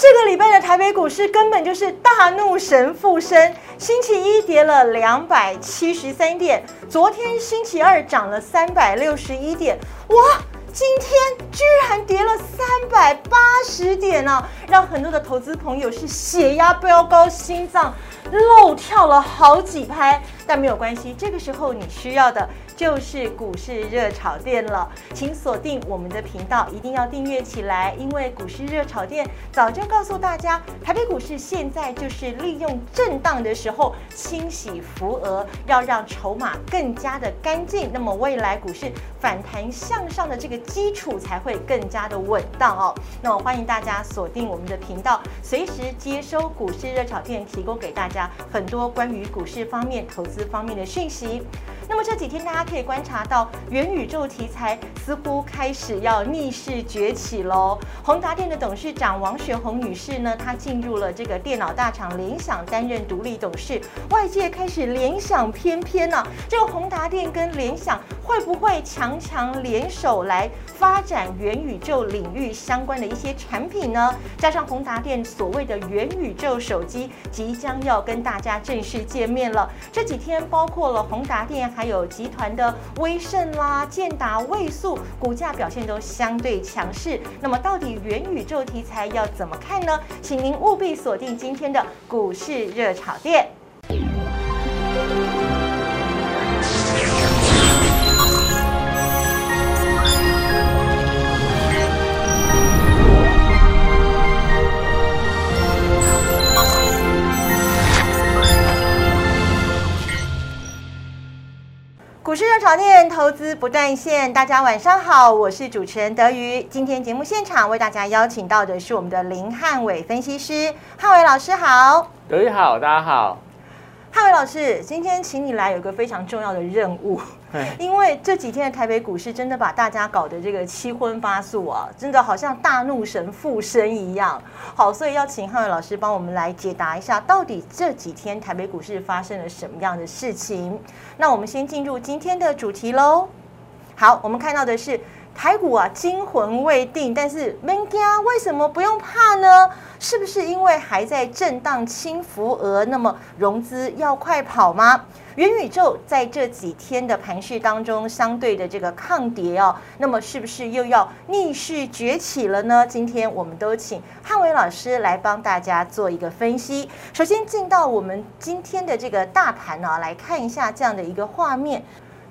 这个礼拜的台北股市根本就是大怒神附身，星期一跌了两百七十三点，昨天星期二涨了三百六十一点，哇！今天居然跌了三百八十点呢，让很多的投资朋友是血压飙高，心脏漏跳了好几拍。但没有关系，这个时候你需要的。就是股市热炒店了，请锁定我们的频道，一定要订阅起来，因为股市热炒店早就告诉大家，台北股市现在就是利用震荡的时候清洗浮额，要让筹码更加的干净，那么未来股市反弹向上的这个基础才会更加的稳当哦。那么欢迎大家锁定我们的频道，随时接收股市热炒店提供给大家很多关于股市方面、投资方面的讯息。那么这几天大家可以观察到，元宇宙题材似乎开始要逆势崛起喽。宏达电的董事长王雪红女士呢，她进入了这个电脑大厂联想担任独立董事。外界开始联想翩翩呢，这个宏达电跟联想会不会强强联手来发展元宇宙领域相关的一些产品呢？加上宏达电所谓的元宇宙手机即将要跟大家正式见面了，这几天包括了宏达电。还有集团的威盛啦、建达、卫素股价表现都相对强势。那么，到底元宇宙题材要怎么看呢？请您务必锁定今天的股市热炒店。股市热炒店投资不断线，大家晚上好，我是主持人德瑜。今天节目现场为大家邀请到的是我们的林汉伟分析师，汉伟老师好，德瑜好，大家好。汉伟老师，今天请你来有个非常重要的任务，因为这几天的台北股市真的把大家搞得这个七荤八素啊，真的好像大怒神附身一样。好，所以要请汉伟老师帮我们来解答一下，到底这几天台北股市发生了什么样的事情？那我们先进入今天的主题喽。好，我们看到的是。台股啊，惊魂未定，但是 m e n 为什么不用怕呢？是不是因为还在震荡轻浮额？那么融资要快跑吗？元宇宙在这几天的盘势当中，相对的这个抗跌哦，那么是不是又要逆势崛起了呢？今天我们都请汉伟老师来帮大家做一个分析。首先进到我们今天的这个大盘呢，来看一下这样的一个画面。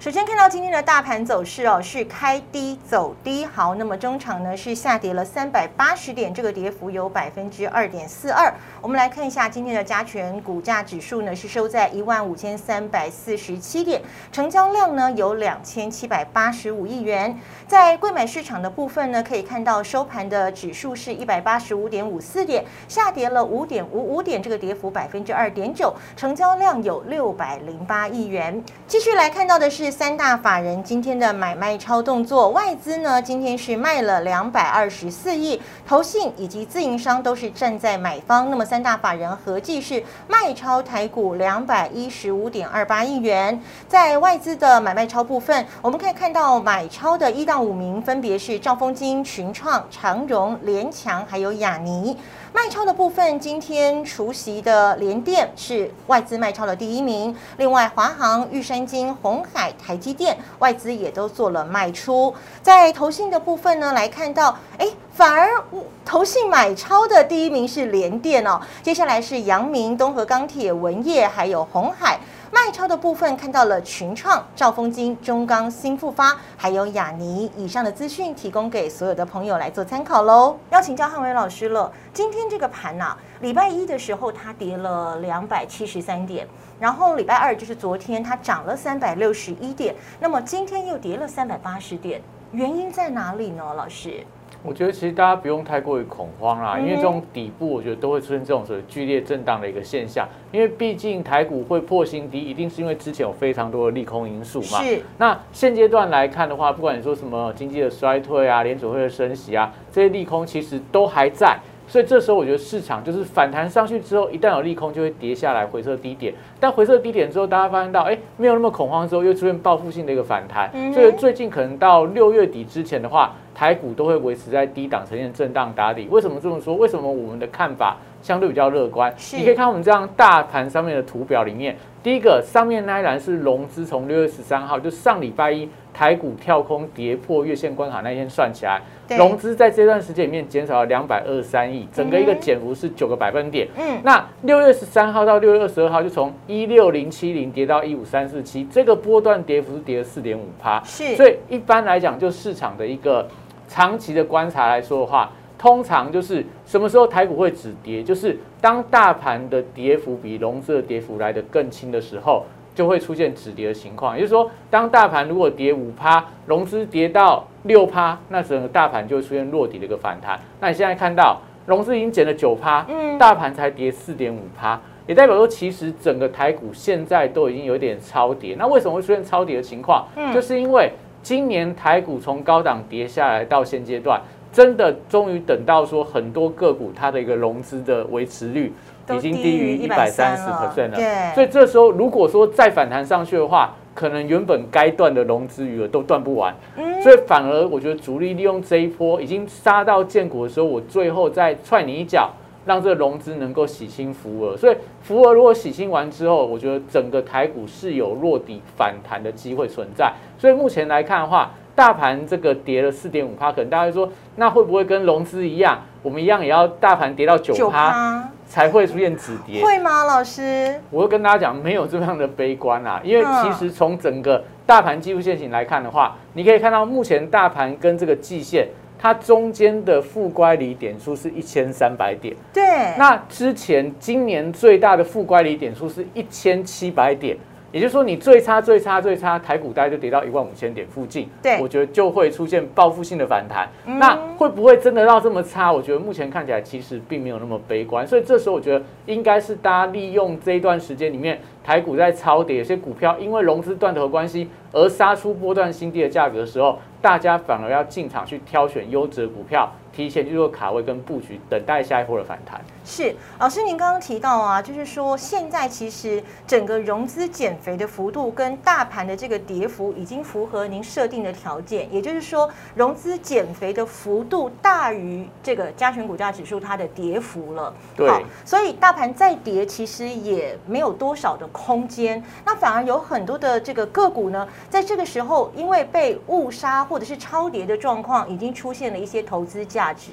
首先看到今天的大盘走势哦，是开低走低，好，那么中场呢是下跌了三百八十点，这个跌幅有百分之二点四二。我们来看一下今天的加权股价指数呢是收在一万五千三百四十七点，成交量呢有两千七百八十五亿元。在贵买市场的部分呢，可以看到收盘的指数是一百八十五点五四点，下跌了五点五五点，这个跌幅百分之二点九，成交量有六百零八亿元。继续来看到的是。三大法人今天的买卖超动作，外资呢今天是卖了两百二十四亿，投信以及自营商都是站在买方。那么三大法人合计是卖超台股两百一十五点二八亿元。在外资的买卖超部分，我们可以看到买超的一到五名分别是兆丰金、群创、长荣、联强还有雅尼。卖超的部分，今天除夕的联电是外资卖超的第一名。另外，华航、玉山金、红海、台积电外资也都做了卖出。在投信的部分呢，来看到，哎，反而投信买超的第一名是联电哦。接下来是阳明、东河钢铁、文业，还有红海。卖超的部分看到了群创、兆丰金、中钢、新复发，还有雅尼。以上的资讯提供给所有的朋友来做参考喽。要请教汉伟老师了。今天这个盘呐，礼拜一的时候它跌了两百七十三点，然后礼拜二就是昨天它涨了三百六十一点，那么今天又跌了三百八十点，原因在哪里呢？老师？我觉得其实大家不用太过于恐慌啦，因为这种底部我觉得都会出现这种所谓剧烈震荡的一个现象，因为毕竟台股会破新低，一定是因为之前有非常多的利空因素嘛。是。那现阶段来看的话，不管你说什么经济的衰退啊、联储会的升息啊，这些利空其实都还在。所以这时候我觉得市场就是反弹上去之后，一旦有利空就会跌下来回撤低点，但回撤低点之后，大家发现到哎没有那么恐慌之后，又出现报复性的一个反弹，所以最近可能到六月底之前的话，台股都会维持在低档呈现震荡打底。为什么这么说？为什么我们的看法相对比较乐观？你可以看我们这样大盘上面的图表里面，第一个上面那一栏是融资，从六月十三号就上礼拜一台股跳空跌破月线关卡那天算起来。融资在这段时间里面减少了两百二十三亿，整个一个减幅是九个百分点。嗯，那六月十三号到六月二十二号就从一六零七零跌到一五三四七，这个波段跌幅是跌了四点五趴。是，所以一般来讲，就市场的一个长期的观察来说的话，通常就是什么时候台股会止跌，就是当大盘的跌幅比融资的跌幅来得更轻的时候。就会出现止跌的情况，也就是说，当大盘如果跌五趴，融资跌到六趴，那整个大盘就会出现落底的一个反弹。那你现在看到融资已经减了九趴，嗯，大盘才跌四点五趴，也代表说其实整个台股现在都已经有点超跌。那为什么会出现超跌的情况？嗯，就是因为今年台股从高档跌下来到现阶段，真的终于等到说很多个股它的一个融资的维持率。已经低于一百三十 percent 了，所以这时候如果说再反弹上去的话，可能原本该断的融资余额都断不完，所以反而我觉得主力利用这一波已经杀到见股的时候，我最后再踹你一脚，让这个融资能够洗清浮额。所以浮额如果洗清完之后，我觉得整个台股是有落底反弹的机会存在。所以目前来看的话，大盘这个跌了四点五趴，可能大家说那会不会跟融资一样，我们一样也要大盘跌到九趴？才会出现止跌，会吗，老师？我会跟大家讲，没有这样的悲观啊，因为其实从整个大盘技术线型来看的话，你可以看到目前大盘跟这个季线，它中间的负乖离点数是一千三百点。对。那之前今年最大的负乖离点数是一千七百点。也就是说，你最差、最差、最差，台股大概就跌到一万五千点附近。对，我觉得就会出现报复性的反弹。那会不会真的到这么差？我觉得目前看起来其实并没有那么悲观。所以这时候我觉得应该是大家利用这一段时间里面，台股在超跌，有些股票因为融资断头关系而杀出波段新低的价格的时候，大家反而要进场去挑选优质的股票。提前去做卡位跟布局，等待下一波的反弹。是老师，您刚刚提到啊，就是说现在其实整个融资减肥的幅度跟大盘的这个跌幅已经符合您设定的条件，也就是说融资减肥的幅度大于这个加权股价指数它的跌幅了。对，所以大盘再跌其实也没有多少的空间，那反而有很多的这个个股呢，在这个时候因为被误杀或者是超跌的状况，已经出现了一些投资价。值，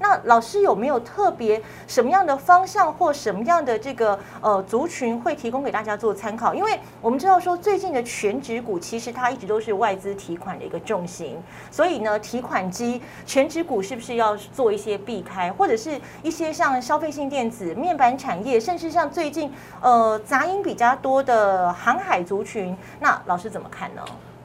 那老师有没有特别什么样的方向或什么样的这个呃族群会提供给大家做参考？因为我们知道说最近的全指股其实它一直都是外资提款的一个重心，所以呢提款机全指股是不是要做一些避开，或者是一些像消费性电子、面板产业，甚至像最近呃杂音比较多的航海族群，那老师怎么看呢？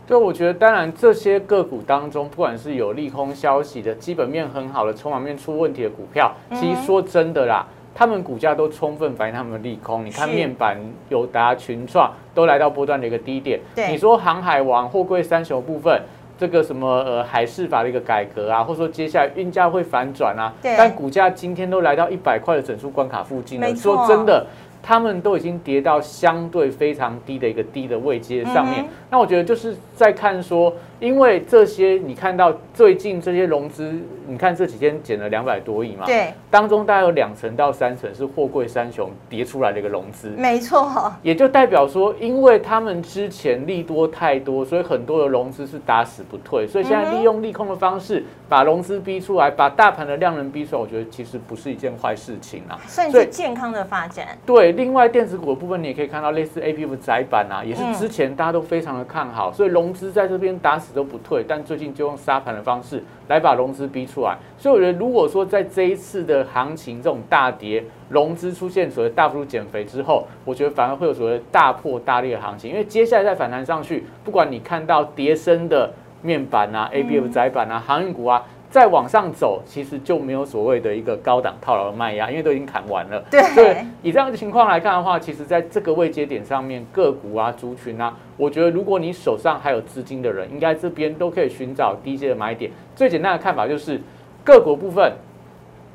对我觉得，当然这些个股当中，不管是有利空消息的、基本面很好的、筹码面出问题的股票，其实说真的啦，他们股价都充分反映他们的利空。你看面板、友达、群创都来到波段的一个低点。你说航海王、货柜三雄部分，这个什么呃海事法的一个改革啊，或者说接下来运价会反转啊，但股价今天都来到一百块的整数关卡附近了。说真的。他们都已经跌到相对非常低的一个低的位阶上面，那我觉得就是在看说。因为这些，你看到最近这些融资，你看这几天减了两百多亿嘛，对，当中大概有两成到三成是货柜三雄叠出来的一个融资，没错，也就代表说，因为他们之前利多太多，所以很多的融资是打死不退，所以现在利用利空的方式把融资逼出来，把大盘的量能逼出来，我觉得其实不是一件坏事情啊，算是健康的发展。对，另外电子股的部分，你也可以看到类似 A P F 窄板啊，也是之前大家都非常的看好，所以融资在这边打死。都不退，但最近就用杀盘的方式来把融资逼出来。所以我觉得，如果说在这一次的行情这种大跌，融资出现所谓大幅度减肥之后，我觉得反而会有所谓大破大裂的行情。因为接下来再反弹上去，不管你看到叠升的面板啊、A B F 窄板啊、航运股啊。再往上走，其实就没有所谓的一个高档套牢的卖压，因为都已经砍完了。对，以这样的情况来看的话，其实在这个位阶点上面，个股啊、族群啊，我觉得如果你手上还有资金的人，应该这边都可以寻找低阶的买点。最简单的看法就是，个股部分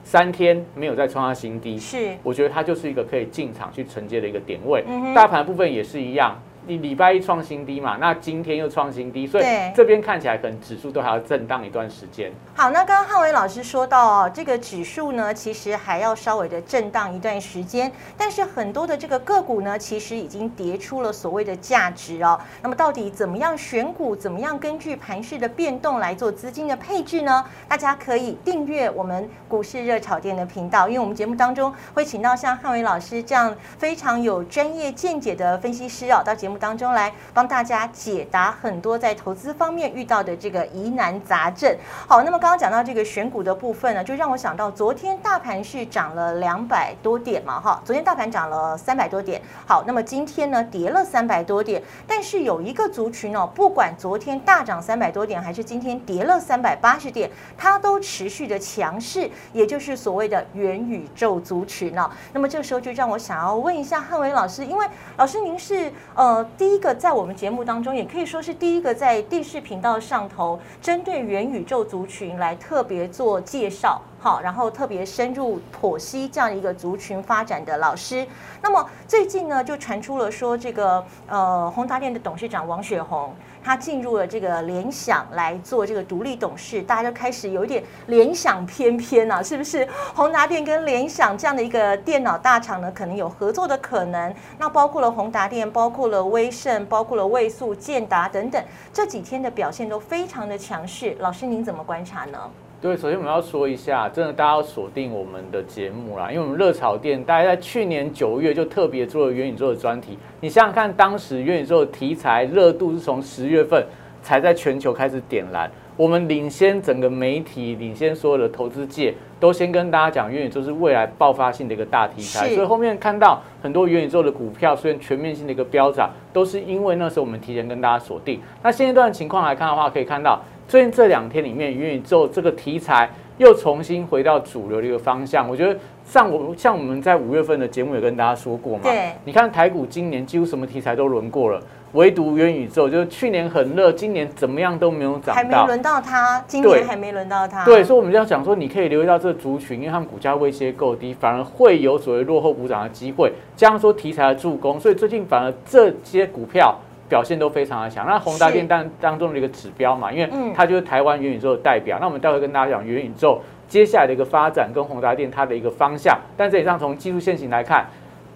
三天没有再创下新低，是，我觉得它就是一个可以进场去承接的一个点位。嗯大盘部分也是一样，你礼拜一创新低嘛，那今天又创新低，所以这边看起来可能指数都还要震荡一段时间。好，那刚刚汉伟老师说到哦，这个指数呢，其实还要稍微的震荡一段时间，但是很多的这个个股呢，其实已经跌出了所谓的价值哦。那么到底怎么样选股，怎么样根据盘势的变动来做资金的配置呢？大家可以订阅我们股市热炒店的频道，因为我们节目当中会请到像汉伟老师这样非常有专业见解的分析师哦，到节目当中来帮大家解答很多在投资方面遇到的这个疑难杂症。好，那么刚刚讲到这个选股的部分呢，就让我想到昨天大盘是涨了两百多点嘛，哈，昨天大盘涨了三百多点。好，那么今天呢跌了三百多点，但是有一个族群哦，不管昨天大涨三百多点，还是今天跌了三百八十点，它都持续的强势，也就是所谓的元宇宙族群哦。那么这个时候就让我想要问一下汉伟老师，因为老师您是呃第一个在我们节目当中，也可以说是第一个在电视频道上头针对元宇宙族群来特别做介绍。好，然后特别深入剖析这样一个族群发展的老师。那么最近呢，就传出了说，这个呃宏达电的董事长王雪红，他进入了这个联想来做这个独立董事，大家就开始有一点联想翩翩啊，是不是？宏达电跟联想这样的一个电脑大厂呢，可能有合作的可能。那包括了宏达电，包括了威盛，包括了位素、建达等等，这几天的表现都非常的强势。老师您怎么观察呢？对，首先我们要说一下，真的大家要锁定我们的节目啦，因为我们热炒店大概在去年九月就特别做了元宇宙的专题。你想想看，当时元宇宙的题材热度是从十月份才在全球开始点燃，我们领先整个媒体，领先所有的投资界，都先跟大家讲元宇宙是未来爆发性的一个大题材。所以后面看到很多元宇宙的股票虽然全面性的一个飙涨，都是因为那时候我们提前跟大家锁定。那现阶段情况来看的话，可以看到最近这两天里面，元宇宙这个题材又重新回到主流的一个方向。我觉得像我像我们在五月份的节目有跟大家说过嘛，你看台股今年几乎什么题材都轮过了，唯独元宇宙就是去年很热，今年怎么样都没有涨到。还没轮到它，今对年还没轮到它。对，所以我们就要讲说，你可以留意到这个族群，因为他们股价位阶够低，反而会有所谓落后补涨的机会。加上说题材的助攻，所以最近反而这些股票表现都非常的强。那宏达是电当当中的一个指标嘛，因为嗯它就是台湾元宇宙的代表。那我们待会跟大家讲元宇宙接下来的一个发展跟宏达电它的一个方向。但这里上从技术线型来看，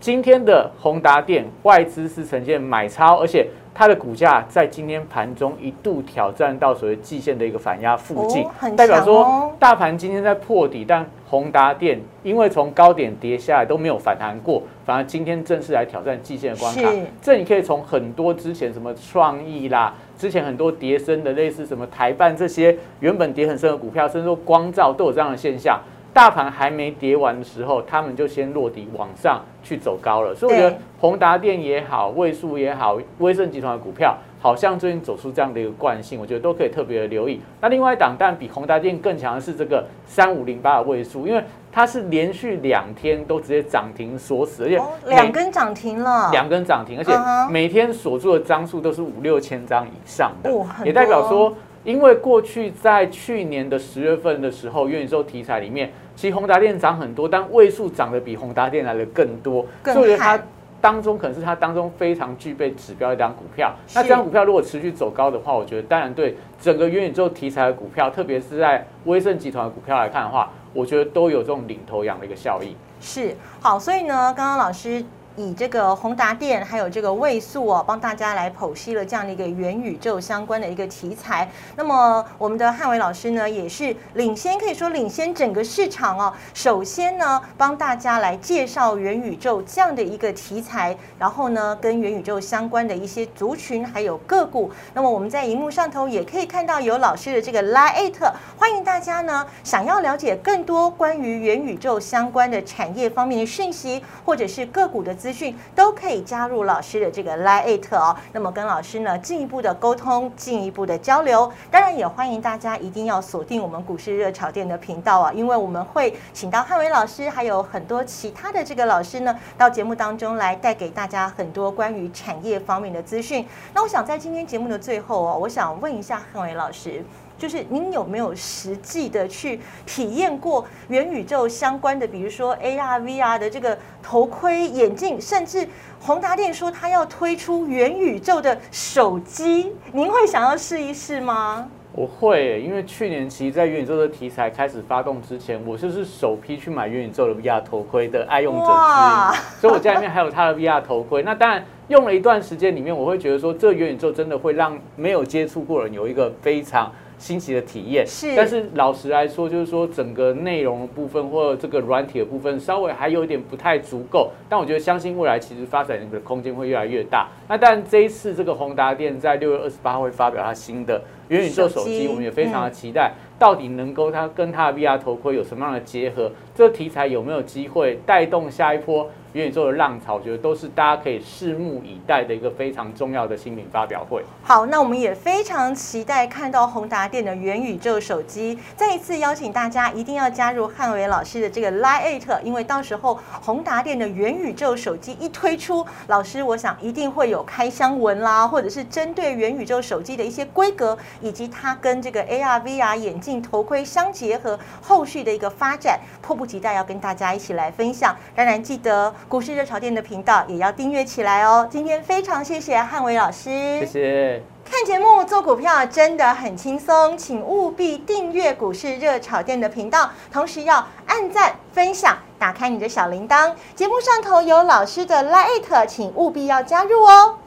今天的宏达电外资是呈现买超，而且它的股价在今天盘中一度挑战到所谓季线的一个反压附近，代表说大盘今天在破底，但宏达电因为从高点跌下来都没有反弹过，反而今天正式来挑战季线的关卡是。这你可以从很多之前什么创意啦，之前很多跌升的类似什么台办这些原本跌很深的股票，甚至说光照都有这样的现象。大盘还没跌完的时候，他们就先落底往上去走高了，所以我觉得宏达电也好，位数也好，威盛集团的股票，好像最近走出这样的一个惯性，我觉得都可以特别的留意。那另外一档，但比宏达电更强的是这个三五零八的位数，因为它是连续两天都直接涨停锁死，而且两根涨停了，两根涨停，而且每天锁住的张数都是五六千张以上的，也代表多说，因为过去在去年的十月份的时候，元宇宙题材里面，其实宏达电涨很多，但位数涨得比宏达电来的更多，所以我觉得它悍当中可能是它当中非常具备指标的一张股票。那是这张股票如果持续走高的话，我觉得当然对整个元宇宙题材的股票，特别是在威盛集团的股票来看的话，我觉得都有这种领头羊的一个效应。是好，所以呢，刚刚老师以这个宏达电还有这个位数哦，帮大家来剖析了这样的一个元宇宙相关的一个题材。那么我们的汉伟老师呢，也是领先，可以说领先整个市场哦。首先呢，帮大家来介绍元宇宙这样的一个题材，然后呢，跟元宇宙相关的一些族群还有个股。那么我们在荧幕上头也可以看到有老师的这个 Line，欢迎大家呢想要了解更多关于元宇宙相关的产业方面的讯息，或者是个股的资资讯，都可以加入老师的这个 Line 哦。那么跟老师呢进一步的沟通，进一步的交流。当然也欢迎大家一定要锁定我们股市热炒店的频道啊，因为我们会请到汉伟老师，还有很多其他的这个老师呢，到节目当中来带给大家很多关于产业方面的资讯。那我想在今天节目的最后哦，我想问一下汉伟老师。就是您有没有实际的去体验过元宇宙相关的，比如说 AR、VR 的这个头盔、眼镜，甚至宏达电说它要推出元宇宙的手机，您会想要试一试吗？我会，因为去年其实，在元宇宙的题材开始发动之前，我就是首批去买元宇宙的 VR 头盔的爱用者之一，所以我家里面还有它的 VR 头盔。那当然用了一段时间里面，我会觉得说，这元宇宙真的会让没有接触过人有一个非常。新奇的体验是，但是老实来说，就是说整个内容的部分或者这个软体的部分，稍微还有一点不太足够。但我觉得相信未来其实发展的空间会越来越大。那但这一次这个宏达电在六月二十八会发表它新的元宇宙手机，我们也非常的期待，到底能够它跟它的 VR 头盔有什么样的结合？这个题材有没有机会带动下一波？元宇宙的浪潮，我觉得都是大家可以拭目以待的一个非常重要的新品发表会。好，那我们也非常期待看到宏达电的元宇宙手机。再一次邀请大家一定要加入汉伟老师的这个 Lite，因为到时候宏达电的元宇宙手机一推出，老师我想一定会有开箱文啦，或者是针对元宇宙手机的一些规格，以及它跟这个 AR、VR 眼镜头盔相结合后续的一个发展，迫不及待要跟大家一起来分享。当然记得。股市热潮店的频道也要订阅起来哦。今天非常谢谢汉伟老师，谢谢。看节目做股票真的很轻松，请务必订阅股市热炒店的频道，同时要按赞、分享、打开你的小铃铛。节目上头有老师的 Lite，请务必要加入哦。